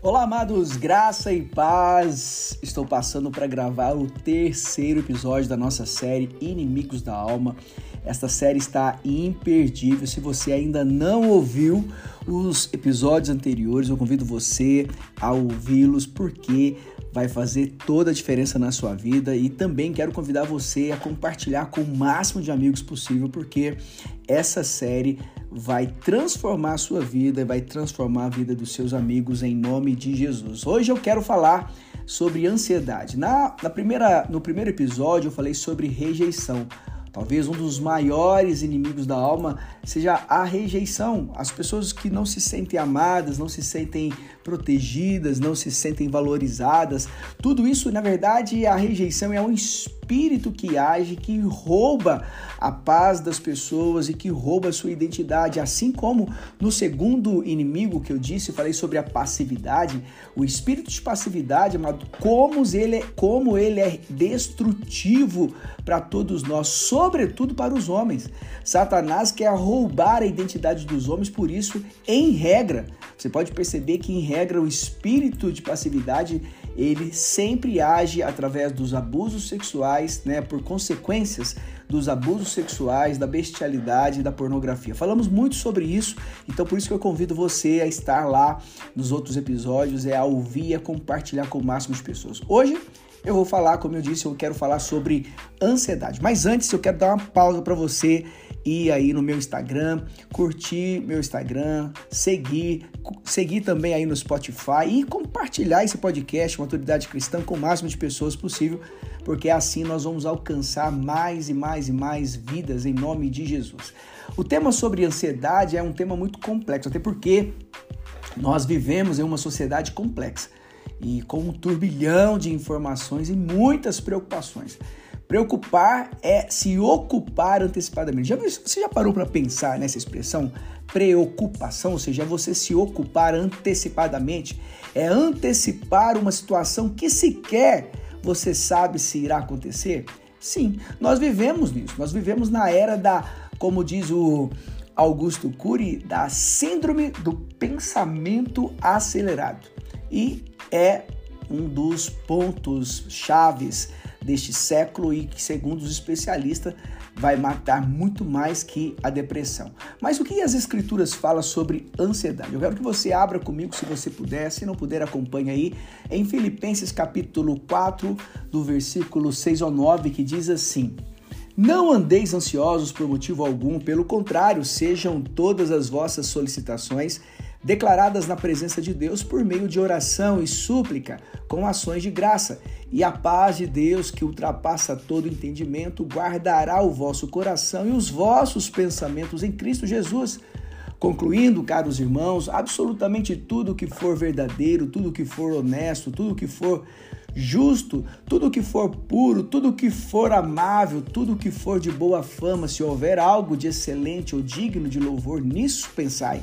Olá, amados, graça e paz. Estou passando para gravar o terceiro episódio da nossa série Inimigos da Alma. Esta série está imperdível. Se você ainda não ouviu os episódios anteriores, eu convido você a ouvi-los porque vai fazer toda a diferença na sua vida e também quero convidar você a compartilhar com o máximo de amigos possível porque essa série vai transformar a sua vida, vai transformar a vida dos seus amigos em nome de Jesus. Hoje eu quero falar sobre ansiedade. Na, na primeira, no primeiro episódio eu falei sobre rejeição. Talvez um dos maiores inimigos da alma seja a rejeição. As pessoas que não se sentem amadas, não se sentem protegidas, não se sentem valorizadas. Tudo isso, na verdade, a rejeição é um espírito que age, que rouba a paz das pessoas e que rouba a sua identidade. Assim como no segundo inimigo que eu disse, falei sobre a passividade, o espírito de passividade, amado, como ele é, como ele é destrutivo para todos nós, sobretudo para os homens. Satanás quer roubar a identidade dos homens, por isso, em regra, você pode perceber que em regra o espírito de passividade ele sempre age através dos abusos sexuais, né, por consequências dos abusos sexuais, da bestialidade, da pornografia. Falamos muito sobre isso, então por isso que eu convido você a estar lá nos outros episódios, é a ouvir a compartilhar com o máximo de pessoas. Hoje eu vou falar, como eu disse, eu quero falar sobre ansiedade. Mas antes eu quero dar uma pausa para você ir aí no meu Instagram, curtir meu Instagram, seguir, seguir também aí no Spotify e compartilhar esse podcast Maturidade Cristã com o máximo de pessoas possível, porque assim nós vamos alcançar mais e mais e mais vidas em nome de Jesus. O tema sobre ansiedade é um tema muito complexo, até porque nós vivemos em uma sociedade complexa e com um turbilhão de informações e muitas preocupações. Preocupar é se ocupar antecipadamente. Já, você já parou para pensar nessa expressão? Preocupação, ou seja, é você se ocupar antecipadamente, é antecipar uma situação que sequer você sabe se irá acontecer? Sim, nós vivemos nisso. Nós vivemos na era da, como diz o Augusto Cury, da síndrome do pensamento acelerado. E é um dos pontos chaves deste século e que, segundo os especialistas, vai matar muito mais que a depressão. Mas o que as escrituras falam sobre ansiedade? Eu quero que você abra comigo, se você puder, se não puder, acompanhe aí, em Filipenses capítulo 4, do versículo 6 ao 9, que diz assim: Não andeis ansiosos por motivo algum, pelo contrário, sejam todas as vossas solicitações declaradas na presença de Deus por meio de oração e súplica, com ações de graça. E a paz de Deus, que ultrapassa todo entendimento, guardará o vosso coração e os vossos pensamentos em Cristo Jesus. Concluindo, caros irmãos, absolutamente tudo que for verdadeiro, tudo que for honesto, tudo que for justo, tudo que for puro, tudo que for amável, tudo que for de boa fama, se houver algo de excelente ou digno de louvor, nisso pensai.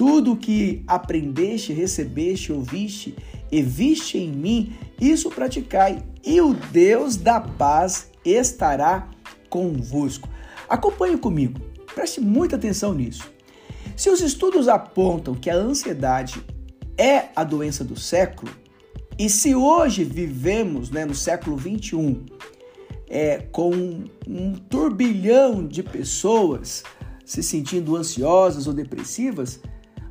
Tudo que aprendeste, recebeste, ouviste e viste em mim, isso praticai, e o Deus da paz estará convosco. Acompanhe comigo, preste muita atenção nisso. Se os estudos apontam que a ansiedade é a doença do século, e se hoje vivemos né, no século 21 é, com um turbilhão de pessoas se sentindo ansiosas ou depressivas,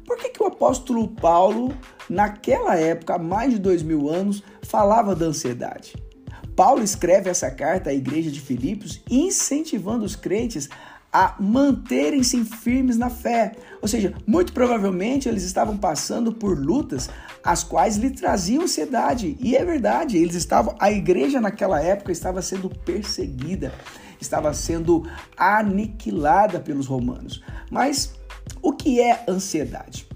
por que, que o apóstolo Paulo, naquela época, há mais de dois mil anos, falava da ansiedade? Paulo escreve essa carta à igreja de Filipos incentivando os crentes a manterem-se firmes na fé. Ou seja, muito provavelmente eles estavam passando por lutas as quais lhe traziam ansiedade. E é verdade, eles estavam a igreja naquela época estava sendo perseguida, estava sendo aniquilada pelos romanos. Mas o que é ansiedade?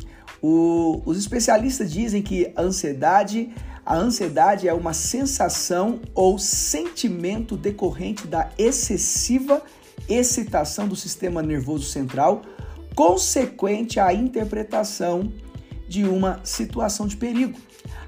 O, os especialistas dizem que a ansiedade, a ansiedade é uma sensação ou sentimento decorrente da excessiva excitação do sistema nervoso central, consequente à interpretação de uma situação de perigo.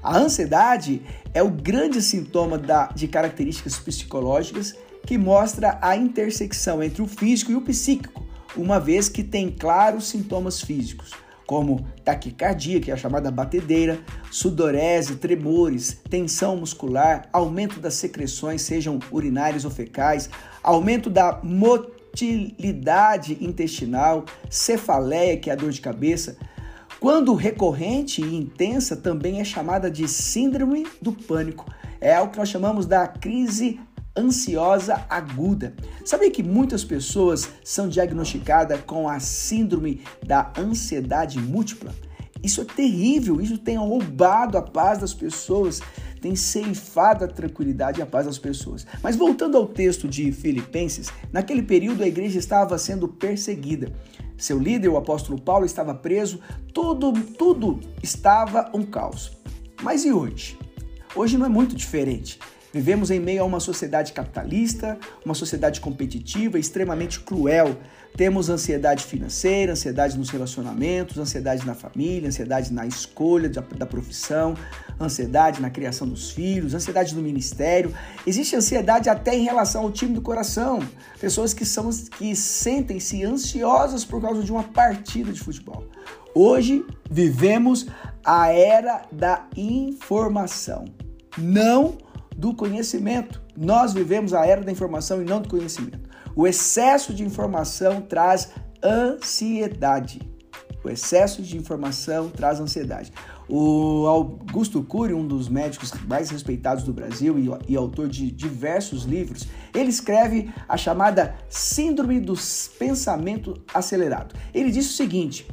A ansiedade é o grande sintoma da, de características psicológicas que mostra a intersecção entre o físico e o psíquico uma vez que tem claros sintomas físicos. como taquicardia, que é a chamada batedeira, sudorese, tremores, tensão muscular, aumento das secreções, sejam urinárias ou fecais, aumento da motilidade intestinal, cefaleia, que é a dor de cabeça. Quando recorrente e intensa, também é chamada de síndrome do pânico. É o que nós chamamos da crise ansiosa aguda. Sabia que muitas pessoas são diagnosticadas com a síndrome da ansiedade múltipla? Isso é terrível, isso tem roubado a paz das pessoas, tem ceifado a tranquilidade e a paz das pessoas. Mas voltando ao texto de Filipenses, naquele período a igreja estava sendo perseguida. Seu líder, o apóstolo Paulo, estava preso, tudo, tudo estava um caos. Mas e hoje? Hoje não é muito diferente. Vivemos em meio a uma sociedade capitalista, uma sociedade competitiva, extremamente cruel. Temos ansiedade financeira, ansiedade nos relacionamentos, ansiedade na família, ansiedade na escolha da profissão, ansiedade na criação dos filhos, ansiedade no ministério. Existe ansiedade até em relação ao time do coração. Pessoas que são que sentem-se ansiosas por causa de uma partida de futebol. Hoje vivemos a era da informação. Não do conhecimento. Nós vivemos a era da informação e não do conhecimento. O excesso de informação traz ansiedade. O excesso de informação traz ansiedade. O Augusto Cury, um dos médicos mais respeitados do Brasil e, e, autor de diversos livros, ele escreve a chamada Síndrome do Pensamento Acelerado. Ele diz o seguinte: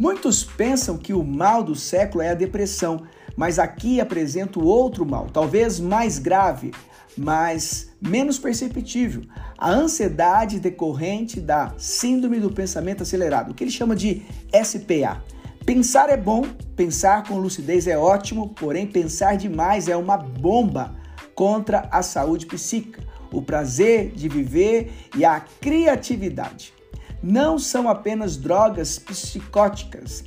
Muitos pensam que o mal do século é a depressão, mas aqui apresento outro mal, talvez mais grave, mas menos perceptível, a ansiedade decorrente da síndrome do pensamento acelerado, o que ele chama de SPA. Pensar é bom, pensar com lucidez é ótimo, porém pensar demais é uma bomba contra a saúde psíquica, o prazer de viver e a criatividade. Não são apenas drogas psicóticas,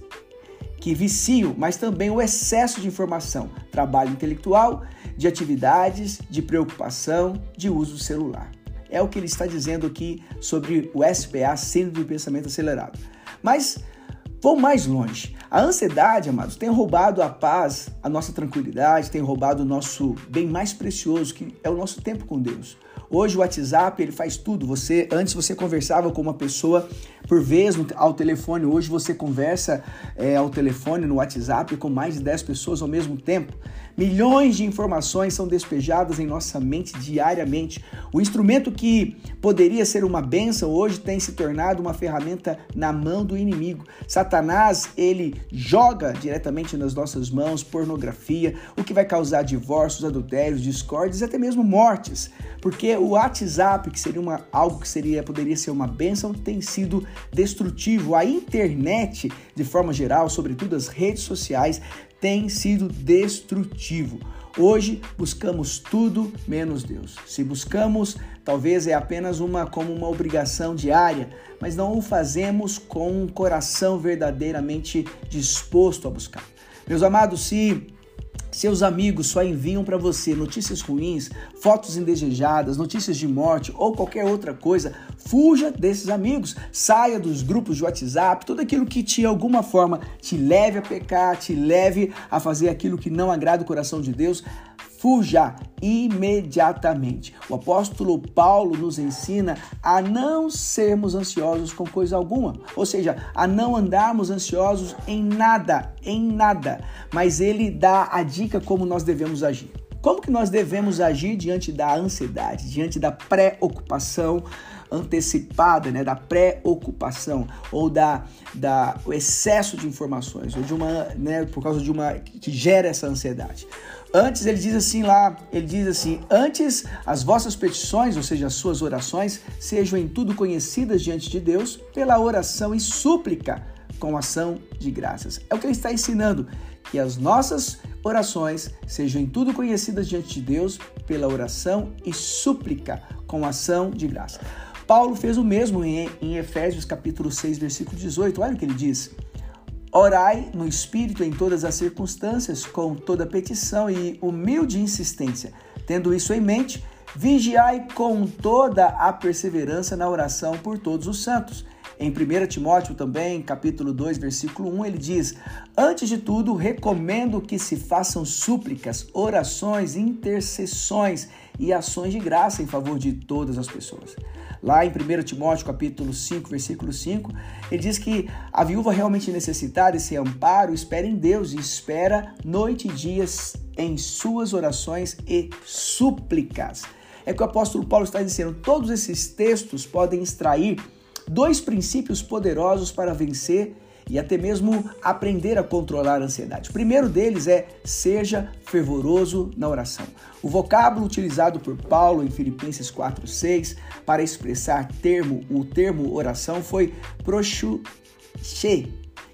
que viciam, mas também o excesso de informação, trabalho intelectual, de atividades, de preocupação, de uso celular. É o que ele está dizendo aqui sobre o SPA, Síndrome do Pensamento Acelerado. Mas vou mais longe. A ansiedade, amados, tem roubado a paz, a nossa tranquilidade, tem roubado o nosso bem mais precioso, que é o nosso tempo com Deus. Hoje o WhatsApp ele faz tudo. Você antes você conversava com uma pessoa por vez no, ao telefone. Hoje você conversa é, ao telefone no WhatsApp com mais de 10 pessoas ao mesmo tempo. Milhões de informações são despejadas em nossa mente diariamente. O instrumento que poderia ser uma benção hoje tem se tornado uma ferramenta na mão do inimigo. Satanás, ele joga diretamente nas nossas mãos pornografia, o que vai causar divórcios, adultérios, discórdias e até mesmo mortes. Porque o WhatsApp, que seria uma, algo que seria poderia ser uma benção, tem sido destrutivo. A internet, de forma geral, sobretudo as redes sociais, tem sido destrutivo. Hoje buscamos tudo menos Deus. Se buscamos, talvez é apenas uma como uma obrigação diária, mas não o fazemos com um coração verdadeiramente disposto a buscar. Meus amados, se seus amigos só enviam para você notícias ruins, fotos indesejadas, notícias de morte ou qualquer outra coisa. Fuja desses amigos, saia dos grupos de WhatsApp, tudo aquilo que de alguma forma te leve a pecar, te leve a fazer aquilo que não agrada o coração de Deus fuja imediatamente. O apóstolo Paulo nos ensina a não sermos ansiosos com coisa alguma, ou seja, a não andarmos ansiosos em nada, em nada. Mas ele dá a dica como nós devemos agir. Como que nós devemos agir diante da ansiedade, diante da preocupação antecipada, né, da preocupação ou da, da o excesso de informações ou de uma, né, por causa de uma que gera essa ansiedade. Antes ele diz assim lá, ele diz assim: "Antes as vossas petições, ou seja, as suas orações, sejam em tudo conhecidas diante de Deus pela oração e súplica com ação de graças". É o que ele está ensinando, que as nossas orações sejam em tudo conhecidas diante de Deus pela oração e súplica com ação de graça. Paulo fez o mesmo em, em Efésios capítulo 6, versículo 18. Olha o que ele diz: Orai no Espírito em todas as circunstâncias, com toda petição e humilde insistência. Tendo isso em mente, vigiai com toda a perseverança na oração por todos os santos, Em 1 Timóteo também, capítulo 2, versículo 1, ele diz: Antes de tudo, recomendo que se façam súplicas, orações, intercessões e ações de graça em favor de todas as pessoas. Lá em 1 Timóteo, capítulo 5, versículo 5, ele diz que a viúva realmente necessitada desse amparo espera em Deus e espera noite e dias em suas orações e súplicas. É que o apóstolo Paulo está dizendo, todos esses textos podem extrair dois princípios poderosos para vencer e até mesmo aprender a controlar a ansiedade. O primeiro deles é seja fervoroso na oração. O vocábulo utilizado por Paulo em Filipenses 4:6 para expressar termo, o termo oração foi prochuche,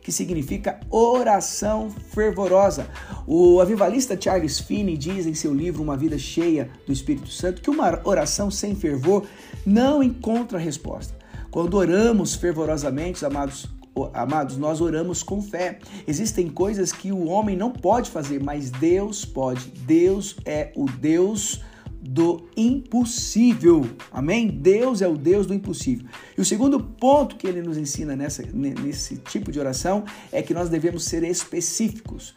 que significa oração fervorosa. O avivalista Charles Finney diz em seu livro Uma Vida Cheia do Espírito Santo que uma oração sem fervor não encontra resposta. Quando oramos fervorosamente, amados, amados, nós oramos com fé. Existem coisas que o homem não pode fazer, mas Deus pode. Deus é o Deus do impossível. Amém? Deus é o Deus do impossível. E o segundo ponto que ele nos ensina nessa, nesse tipo de oração é que nós devemos ser específicos.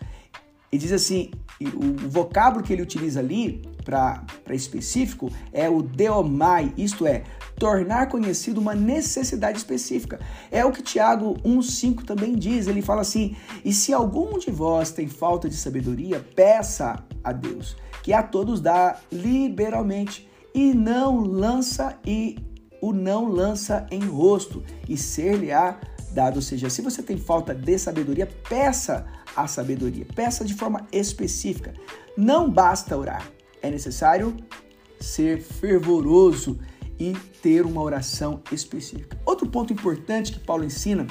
E diz assim: o vocábulo que ele utiliza ali para específico é o deomai, isto é, tornar conhecido uma necessidade específica. É o que Tiago 1,5 também diz. Ele fala assim: E se algum de vós tem falta de sabedoria, peça a Deus, que a todos dá liberalmente, e não lança e o não lança em rosto, e ser-lhe-á dado. Ou seja, se você tem falta de sabedoria, peça a sabedoria, peça de forma específica. Não basta orar, é necessário ser fervoroso e ter uma oração específica. Outro ponto importante que Paulo ensina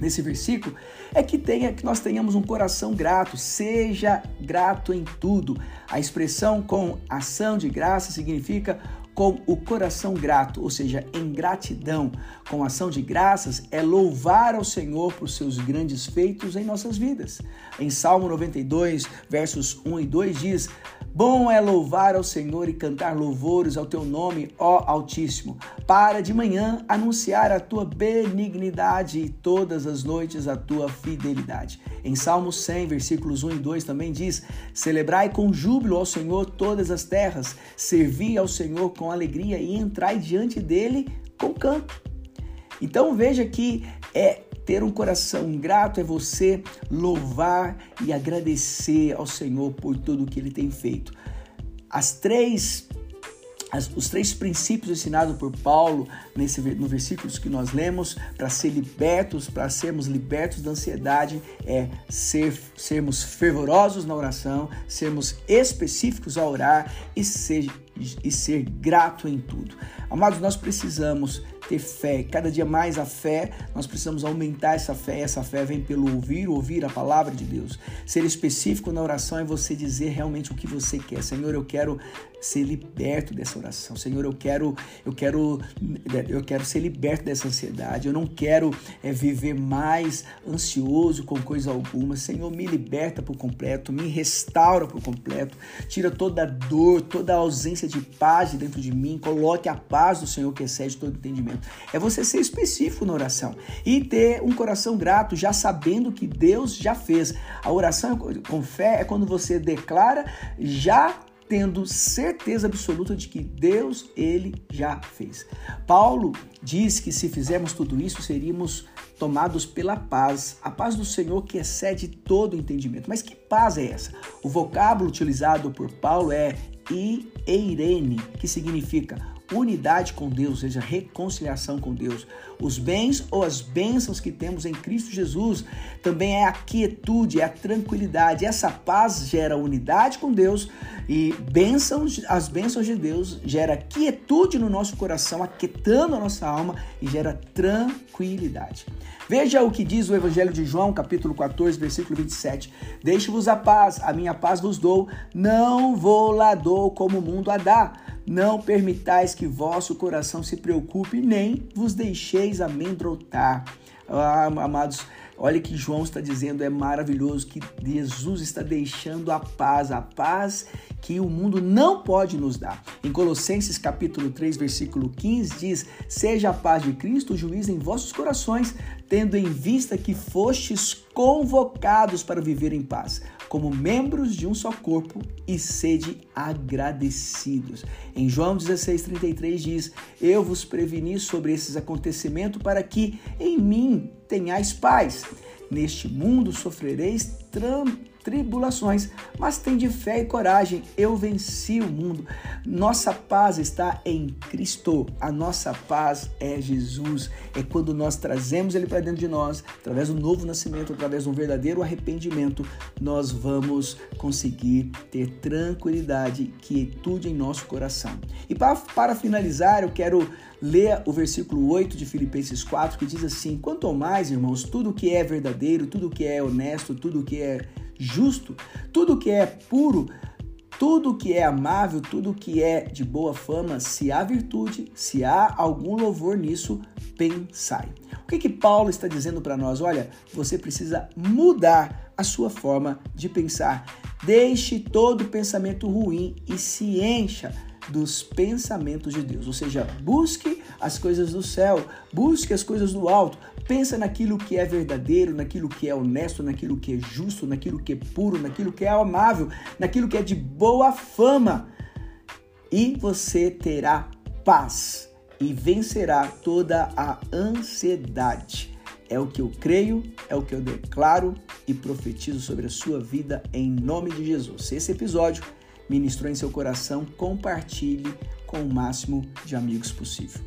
nesse versículo é que tenha que nós tenhamos um coração grato, seja grato em tudo. A expressão com ação de graça significa com o coração grato, ou seja, em gratidão, com ação de graças, é louvar ao Senhor por seus grandes feitos em nossas vidas. Em Salmo 92, versos 1 e 2 diz: Bom é louvar ao Senhor e cantar louvores ao teu nome, ó Altíssimo, para de manhã anunciar a tua benignidade e todas as noites a tua fidelidade. Em Salmo 100, versículos 1 e 2 também diz: Celebrai com júbilo ao Senhor todas as terras, servi ao Senhor com alegria e entrai diante dele com canto. Então veja que é ter um coração grato é você louvar e agradecer ao Senhor por tudo que ele tem feito. As três as, os três princípios ensinados por Paulo nesse, no versículos que nós lemos para ser libertos, para sermos libertos da ansiedade, é ser, sermos fervorosos na oração, sermos específicos a orar e ser, e ser grato em tudo. Amados, nós precisamos ter fé. Cada dia mais a fé, nós precisamos aumentar essa fé. Essa fé vem pelo ouvir, ouvir a palavra de Deus. Ser específico na oração é você dizer realmente o que você quer. Senhor, eu quero ser liberto dessa oração. Senhor, eu quero, eu quero, eu quero ser liberto dessa ansiedade. Eu não quero é, viver mais ansioso com coisa alguma. Senhor, me liberta por completo, me restaura por completo, tira toda a dor, toda a ausência de paz dentro de mim. Coloque a paz do Senhor que excede todo entendimento. É você ser específico na oração e ter um coração grato, já sabendo que Deus já fez. A oração com fé é quando você declara já tendo certeza absoluta de que Deus ele já fez. Paulo diz que se fizermos tudo isso, seríamos tomados pela paz, a paz do Senhor que excede todo entendimento. Mas que paz é essa? O vocábulo utilizado por Paulo é eirene, que significa unidade com Deus, ou seja, reconciliação com Deus. Os bens ou as bênçãos que temos em Cristo Jesus também é a quietude, é a tranquilidade. Essa paz gera unidade com Deus e bênçãos, as bênçãos de Deus gera quietude no nosso coração, aquietando a nossa alma e gera tranquilidade. Veja o que diz o Evangelho de João, capítulo 14, versículo 27. Deixe-vos a paz, a minha paz vos dou, não vou lá dou como o mundo a dá. Não permitais que vosso coração se preocupe, nem vos deixeis amedrontar. Ah, amados, Olha que João está dizendo, é maravilhoso que Jesus está deixando a paz, a paz que o mundo não pode nos dar. Em Colossenses capítulo 3, versículo 15 diz: "Seja a paz de Cristo juiz em vossos corações, tendo em vista que fostes convocados para viver em paz, como membros de um só corpo, e sede agradecidos." Em João 16:33 diz: "Eu vos preveni sobre esses acontecimentos para que em mim tenhais paz. Neste mundo sofrereis tribulações, mas tem de fé e coragem, eu venci o mundo. Nossa paz está em Cristo, a nossa paz é Jesus. É quando nós trazemos Ele para dentro de nós, através do novo nascimento, através de um verdadeiro arrependimento, nós vamos conseguir ter tranquilidade, quietude em nosso coração. E para, para finalizar, eu quero ler o versículo 8 de Filipenses 4, que diz assim: Quanto mais, irmãos, tudo que é verdadeiro, tudo que é honesto, tudo que é justo, tudo que é puro, tudo que é amável, tudo que é de boa fama, se há virtude, se há algum louvor nisso, pensai. O que que Paulo está dizendo para nós? Olha, você precisa mudar a sua forma de pensar. Deixe todo pensamento ruim e se encha dos pensamentos de Deus. Ou seja, busque as coisas do céu, busque as coisas do alto, pensa naquilo que é verdadeiro, naquilo que é honesto, naquilo que é justo, naquilo que é puro, naquilo que é amável, naquilo que é de boa fama. E você terá paz e vencerá toda a ansiedade. É o que eu creio, é o que eu declaro e profetizo sobre a sua vida em nome de Jesus. Se esse episódio ministrou em seu coração, compartilhe com o máximo de amigos possível.